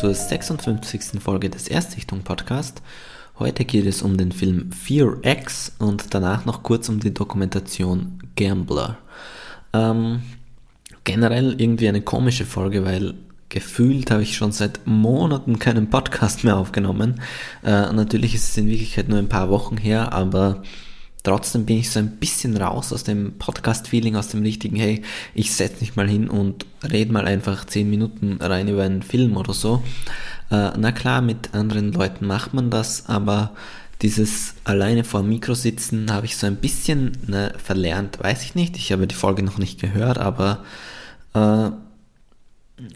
zur 56. Folge des Erstsichtung Podcast. Heute geht es um den Film Fear X und danach noch kurz um die Dokumentation Gambler. Ähm, generell irgendwie eine komische Folge, weil gefühlt habe ich schon seit Monaten keinen Podcast mehr aufgenommen. Äh, natürlich ist es in Wirklichkeit nur ein paar Wochen her, aber trotzdem bin ich so ein bisschen raus aus dem Podcast-Feeling, aus dem richtigen, hey, ich setze mich mal hin und rede mal einfach 10 Minuten rein über einen Film oder so. Äh, na klar, mit anderen Leuten macht man das, aber dieses alleine vor dem Mikro sitzen habe ich so ein bisschen ne, verlernt, weiß ich nicht. Ich habe die Folge noch nicht gehört, aber äh,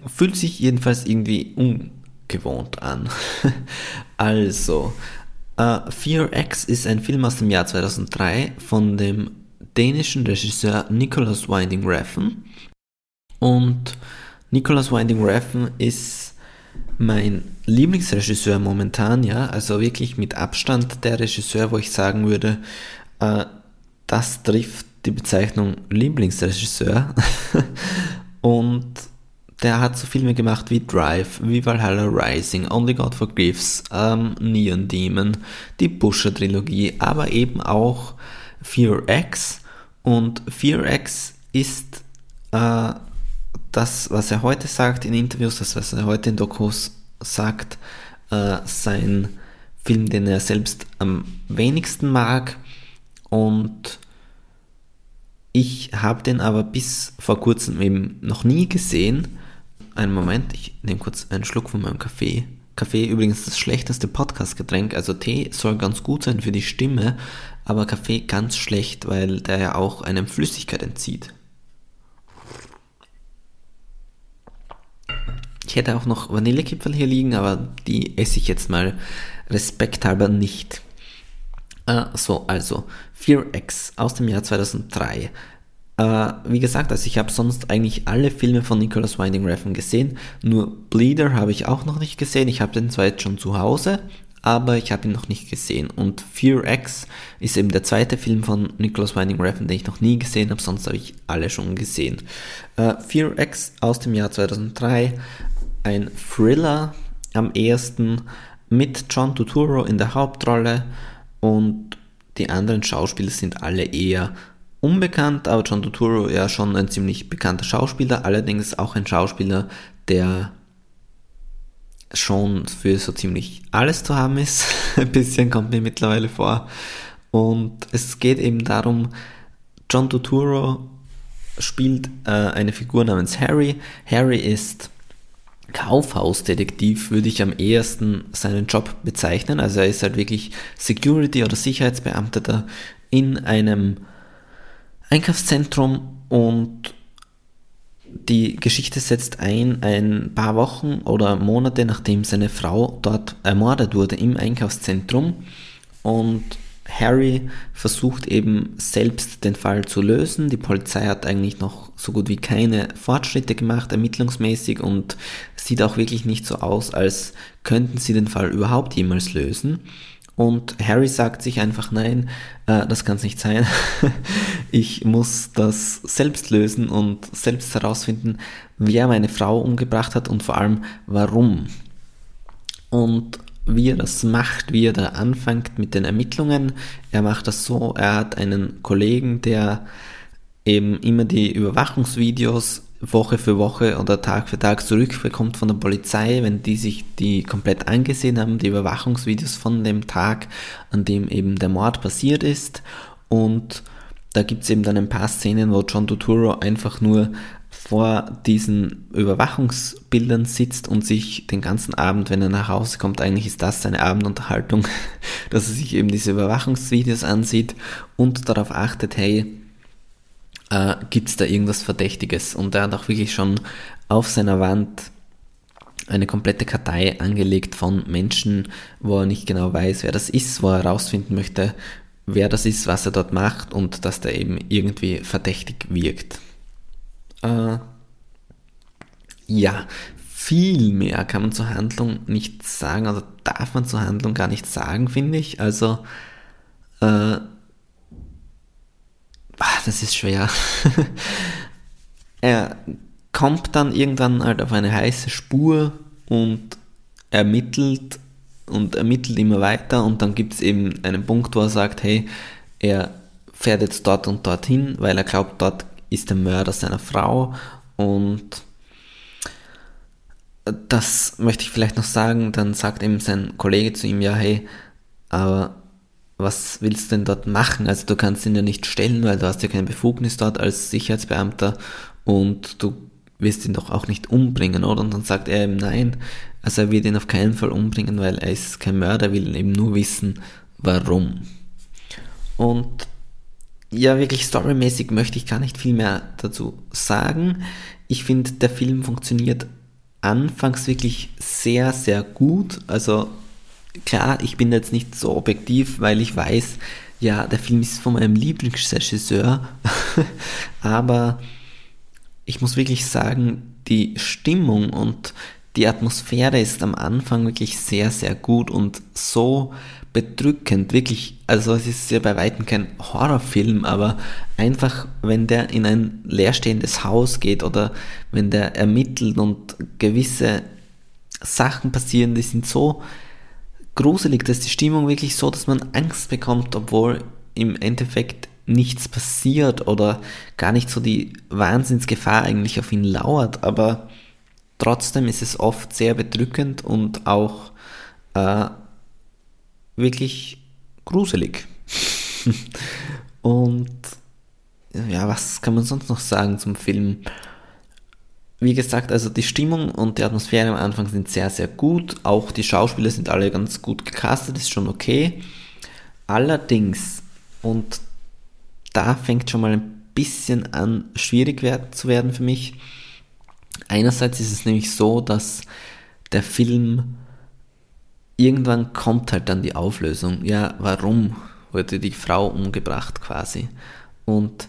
fühlt sich jedenfalls irgendwie ungewohnt an. also, Uh, Fear X ist ein Film aus dem Jahr 2003 von dem dänischen Regisseur Nicholas Winding Refn. Und Nicholas Winding Refn ist mein Lieblingsregisseur momentan, ja, also wirklich mit Abstand der Regisseur, wo ich sagen würde, uh, das trifft die Bezeichnung Lieblingsregisseur. Und der hat so Filme gemacht wie Drive, wie Valhalla Rising, Only God Forgives, ähm, Neon Demon, die Busher-Trilogie, aber eben auch Fear X. Und Fear X ist äh, das, was er heute sagt in Interviews, das, was er heute in Dokus sagt, äh, sein Film, den er selbst am wenigsten mag. Und ich habe den aber bis vor kurzem eben noch nie gesehen einen Moment, ich nehme kurz einen Schluck von meinem Kaffee. Kaffee übrigens das schlechteste Podcast-Getränk. Also Tee soll ganz gut sein für die Stimme, aber Kaffee ganz schlecht, weil der ja auch einem Flüssigkeit entzieht. Ich hätte auch noch Vanillekipferl hier liegen, aber die esse ich jetzt mal respekthalber nicht. Uh, so, also 4X aus dem Jahr 2003. Äh, wie gesagt, also ich habe sonst eigentlich alle Filme von Nicholas Winding Refn gesehen, nur Bleeder habe ich auch noch nicht gesehen. Ich habe den zwar jetzt schon zu Hause, aber ich habe ihn noch nicht gesehen. Und Fear X ist eben der zweite Film von Nicholas Winding Refn, den ich noch nie gesehen habe, sonst habe ich alle schon gesehen. Äh, Fear X aus dem Jahr 2003, ein Thriller am ersten mit John Turturro in der Hauptrolle und die anderen Schauspieler sind alle eher unbekannt, aber John Turturro ja schon ein ziemlich bekannter Schauspieler, allerdings auch ein Schauspieler, der schon für so ziemlich alles zu haben ist. ein bisschen kommt mir mittlerweile vor. Und es geht eben darum, John Turturro spielt äh, eine Figur namens Harry. Harry ist Kaufhausdetektiv, würde ich am ehesten seinen Job bezeichnen. Also er ist halt wirklich Security- oder Sicherheitsbeamteter in einem Einkaufszentrum und die Geschichte setzt ein ein paar Wochen oder Monate nachdem seine Frau dort ermordet wurde im Einkaufszentrum und Harry versucht eben selbst den Fall zu lösen. Die Polizei hat eigentlich noch so gut wie keine Fortschritte gemacht, ermittlungsmäßig und sieht auch wirklich nicht so aus, als könnten sie den Fall überhaupt jemals lösen. Und Harry sagt sich einfach, nein, äh, das kann es nicht sein. ich muss das selbst lösen und selbst herausfinden, wer meine Frau umgebracht hat und vor allem warum. Und wie er das macht, wie er da anfängt mit den Ermittlungen. Er macht das so, er hat einen Kollegen, der eben immer die Überwachungsvideos Woche für Woche oder Tag für Tag zurückbekommt von der Polizei, wenn die sich die komplett angesehen haben, die Überwachungsvideos von dem Tag, an dem eben der Mord passiert ist. Und da gibt es eben dann ein paar Szenen, wo John Turturro einfach nur vor diesen Überwachungsbildern sitzt und sich den ganzen Abend, wenn er nach Hause kommt, eigentlich ist das seine Abendunterhaltung, dass er sich eben diese Überwachungsvideos ansieht und darauf achtet, hey, äh, gibt es da irgendwas Verdächtiges. Und er hat auch wirklich schon auf seiner Wand eine komplette Kartei angelegt von Menschen, wo er nicht genau weiß, wer das ist, wo er herausfinden möchte, wer das ist, was er dort macht und dass der eben irgendwie verdächtig wirkt. Äh, ja, viel mehr kann man zur Handlung nicht sagen oder darf man zur Handlung gar nicht sagen, finde ich. Also äh, das ist schwer. er kommt dann irgendwann halt auf eine heiße Spur und ermittelt und ermittelt immer weiter und dann gibt es eben einen Punkt, wo er sagt, hey, er fährt jetzt dort und dorthin, weil er glaubt, dort ist der Mörder seiner Frau und das möchte ich vielleicht noch sagen, dann sagt eben sein Kollege zu ihm, ja, hey, aber was willst du denn dort machen? Also du kannst ihn ja nicht stellen, weil du hast ja keine Befugnis dort als Sicherheitsbeamter und du wirst ihn doch auch nicht umbringen, oder? Und dann sagt er eben nein, also er wird ihn auf keinen Fall umbringen, weil er ist kein Mörder, will eben nur wissen, warum. Und ja, wirklich storymäßig möchte ich gar nicht viel mehr dazu sagen. Ich finde, der Film funktioniert anfangs wirklich sehr, sehr gut. Also klar, ich bin jetzt nicht so objektiv, weil ich weiß, ja, der Film ist von meinem Lieblingsregisseur, aber ich muss wirklich sagen, die Stimmung und die Atmosphäre ist am Anfang wirklich sehr, sehr gut und so bedrückend, wirklich, also es ist ja bei weitem kein Horrorfilm, aber einfach, wenn der in ein leerstehendes Haus geht oder wenn der ermittelt und gewisse Sachen passieren, die sind so gruselig, dass die Stimmung wirklich so, dass man Angst bekommt, obwohl im Endeffekt nichts passiert oder gar nicht so die Wahnsinnsgefahr eigentlich auf ihn lauert, aber trotzdem ist es oft sehr bedrückend und auch äh, wirklich gruselig. Und ja, was kann man sonst noch sagen zum Film? Wie gesagt, also die Stimmung und die Atmosphäre am Anfang sind sehr, sehr gut. Auch die Schauspieler sind alle ganz gut gecastet, ist schon okay. Allerdings, und da fängt schon mal ein bisschen an, schwierig zu werden für mich. Einerseits ist es nämlich so, dass der Film irgendwann kommt halt dann die Auflösung. Ja, warum wurde die Frau umgebracht quasi? Und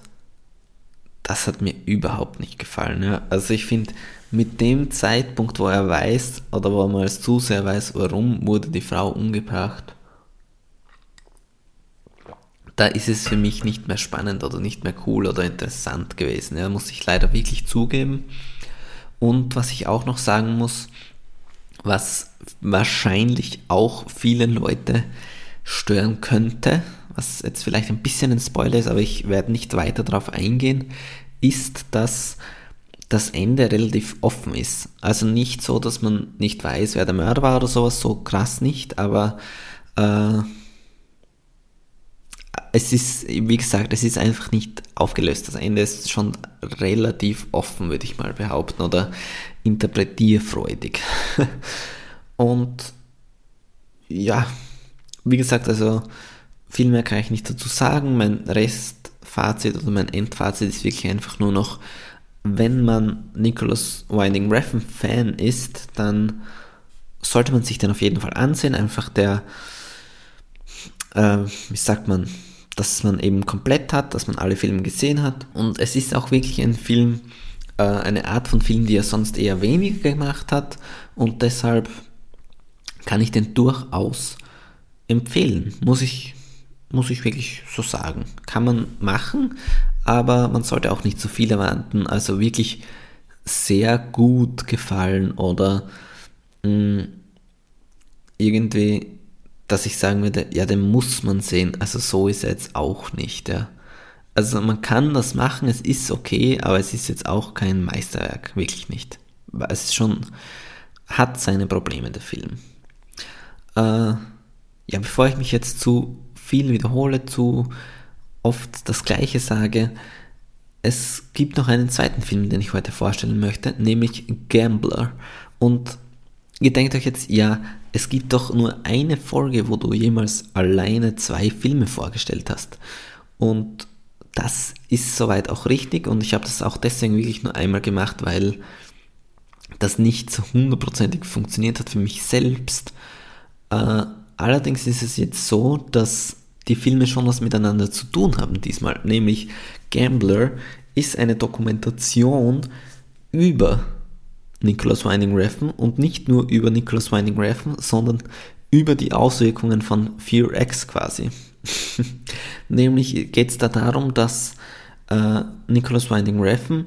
das hat mir überhaupt nicht gefallen. Ja. Also ich finde, mit dem Zeitpunkt, wo er weiß, oder wo er mal als Zuseher weiß, warum wurde die Frau umgebracht, da ist es für mich nicht mehr spannend oder nicht mehr cool oder interessant gewesen. Ja, muss ich leider wirklich zugeben. Und was ich auch noch sagen muss, was wahrscheinlich auch viele Leute stören könnte, was jetzt vielleicht ein bisschen ein Spoiler ist, aber ich werde nicht weiter darauf eingehen, ist, dass das Ende relativ offen ist. Also nicht so, dass man nicht weiß, wer der Mörder war oder sowas, so krass nicht, aber äh, es ist, wie gesagt, es ist einfach nicht aufgelöst. Das Ende ist schon relativ offen, würde ich mal behaupten, oder interpretierfreudig. Und ja, wie gesagt, also viel mehr kann ich nicht dazu sagen. Mein Restfazit oder mein Endfazit ist wirklich einfach nur noch, wenn man Nicholas Winding Refn Fan ist, dann sollte man sich den auf jeden Fall ansehen. Einfach der, äh, wie sagt man, dass man eben komplett hat, dass man alle Filme gesehen hat. Und es ist auch wirklich ein Film, äh, eine Art von Film, die er sonst eher weniger gemacht hat. Und deshalb kann ich den durchaus empfehlen. Muss ich, muss ich wirklich so sagen. Kann man machen, aber man sollte auch nicht zu viel erwarten. Also wirklich sehr gut gefallen oder mh, mm, irgendwie dass ich sagen würde, ja, den muss man sehen. Also so ist er jetzt auch nicht, ja. Also man kann das machen, es ist okay, aber es ist jetzt auch kein Meisterwerk, wirklich nicht. Es ist schon, hat seine Probleme, der Film. Äh, ja, bevor ich mich jetzt zu viel wiederhole, zu oft das Gleiche sage, es gibt noch einen zweiten Film, den ich heute vorstellen möchte, nämlich Gambler. Und ihr denkt euch jetzt, ja, es gibt doch nur eine Folge, wo du jemals alleine zwei Filme vorgestellt hast. Und das ist soweit auch richtig und ich habe das auch deswegen wirklich nur einmal gemacht, weil das nicht so hundertprozentig funktioniert hat für mich selbst. Äh, allerdings ist es jetzt so, dass die Filme schon was miteinander zu tun haben diesmal. Nämlich Gambler ist eine Dokumentation über Nicholas Winding Refn und nicht nur über Nicholas Winding Refn, sondern über die Auswirkungen von Fear X quasi. Nämlich geht es da darum, dass äh, Nicholas Winding Refn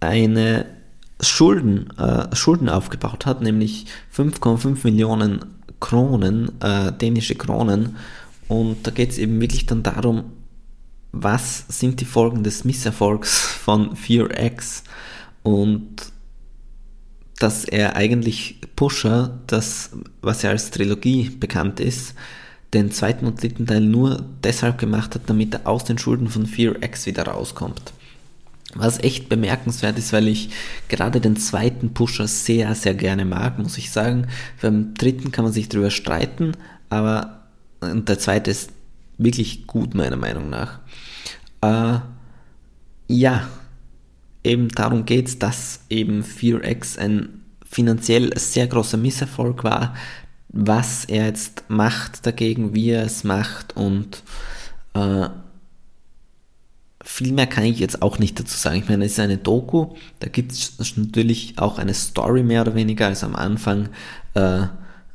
eine Schulden, äh, Schulden aufgebaut hat, nämlich 5,5 Millionen Kronen, äh, dänische Kronen. Und da geht es eben wirklich dann darum, was sind die Folgen des Misserfolgs von 4X und dass er eigentlich Pusher, das, was ja als Trilogie bekannt ist, den zweiten und dritten Teil nur deshalb gemacht hat, damit er aus den Schulden von 4X wieder rauskommt. Was echt bemerkenswert ist, weil ich gerade den zweiten Pusher sehr, sehr gerne mag, muss ich sagen. Beim dritten kann man sich darüber streiten, aber der zweite ist wirklich gut, meiner Meinung nach. Äh, ja, eben darum geht es, dass eben 4X ein finanziell sehr großer Misserfolg war, was er jetzt macht dagegen, wie er es macht und äh, viel mehr kann ich jetzt auch nicht dazu sagen. Ich meine, es ist eine Doku, da gibt es natürlich auch eine Story mehr oder weniger. Also am Anfang äh,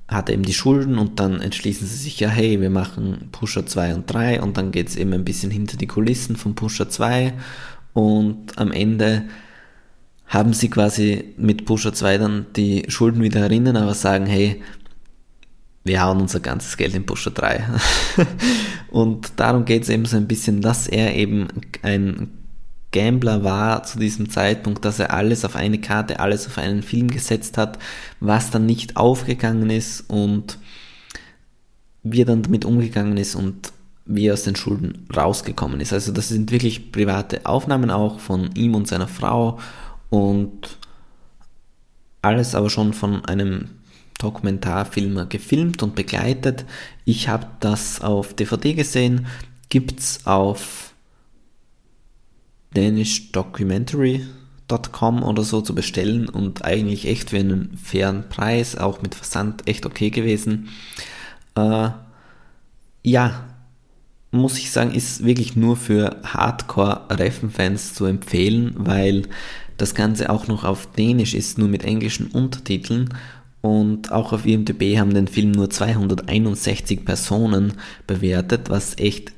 hat er eben die Schulden und dann entschließen sie sich ja, hey, wir machen Pusher 2 und 3 und dann geht es eben ein bisschen hinter die Kulissen von Pusher 2 und am Ende haben sie quasi mit Pusher 2 dann die Schulden wieder erinnern, aber sagen, hey, wir hauen unser ganzes Geld in Pusher 3. und darum geht es eben so ein bisschen, dass er eben ein Gambler war zu diesem Zeitpunkt, dass er alles auf eine Karte, alles auf einen Film gesetzt hat, was dann nicht aufgegangen ist und wie er dann damit umgegangen ist und wie er aus den Schulden rausgekommen ist. Also das sind wirklich private Aufnahmen auch von ihm und seiner Frau und alles aber schon von einem Dokumentarfilmer gefilmt und begleitet. Ich habe das auf DVD gesehen, gibt es auf danishdocumentary.com oder so zu bestellen und eigentlich echt für einen fairen Preis, auch mit Versand echt okay gewesen. Äh, ja, muss ich sagen, ist wirklich nur für Hardcore-Reffen-Fans zu empfehlen, weil das Ganze auch noch auf Dänisch ist, nur mit englischen Untertiteln und auch auf IMDb haben den Film nur 261 Personen bewertet, was echt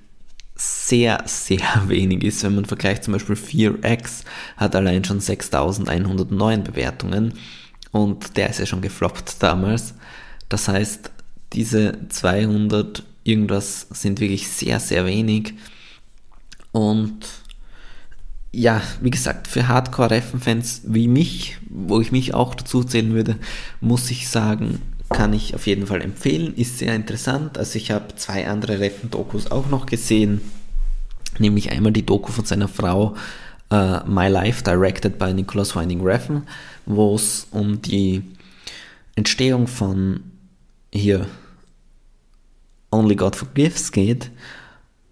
sehr, sehr wenig ist, wenn man vergleicht zum Beispiel 4X hat allein schon 6109 Bewertungen und der ist ja schon gefloppt damals. Das heißt, diese 200 irgendwas sind wirklich sehr, sehr wenig und ja, wie gesagt, für Hardcore-Reffen-Fans wie mich, wo ich mich auch dazu zählen würde, muss ich sagen, kann ich auf jeden Fall empfehlen. Ist sehr interessant. Also ich habe zwei andere Reffen-Dokus auch noch gesehen, nämlich einmal die Doku von seiner Frau uh, My Life, directed by Nicholas Winding Reffen, wo es um die Entstehung von hier Only God Forgives geht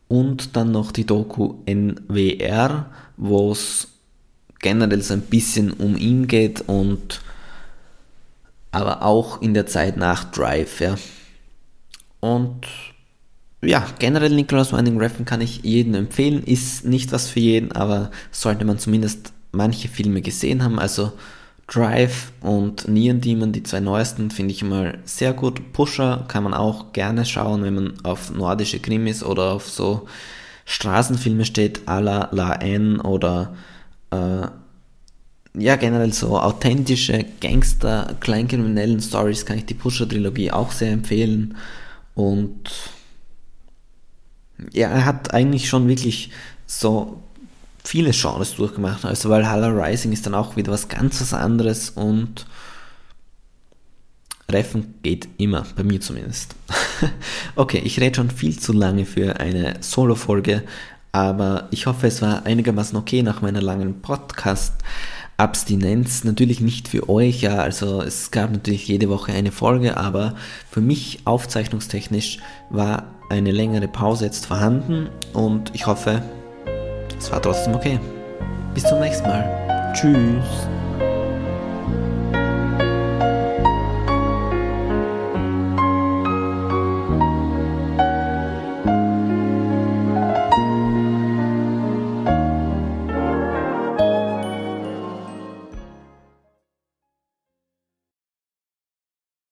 und dann noch die Doku NWR, wo es generell so ein bisschen um ihn geht und aber auch in der Zeit nach Drive, ja. Und ja, generell Nicholas Winding Refn kann ich jedem empfehlen, ist nicht was für jeden, aber sollte man zumindest manche Filme gesehen haben, also Drive und Neon Demon, die zwei neuesten, finde ich immer sehr gut. Pusher kann man auch gerne schauen, wenn man auf nordische Krimis oder auf so Straßenfilme steht, à la La N oder äh, ja, generell so authentische Gangster, kleinkriminellen Stories kann ich die Pusher-Trilogie auch sehr empfehlen. Und ja, er hat eigentlich schon wirklich so viele Genres durchgemacht. Also Valhalla Rising ist dann auch wieder was ganz was anderes und Reffen geht immer, bei mir zumindest. okay, ich rede schon viel zu lange für eine Solo-Folge, aber ich hoffe, es war einigermaßen okay nach meiner langen Podcast-Abstinenz. Natürlich nicht für euch, ja, also es gab natürlich jede Woche eine Folge, aber für mich aufzeichnungstechnisch war eine längere Pause jetzt vorhanden und ich hoffe, es war trotzdem okay. Bis zum nächsten Mal. Tschüss.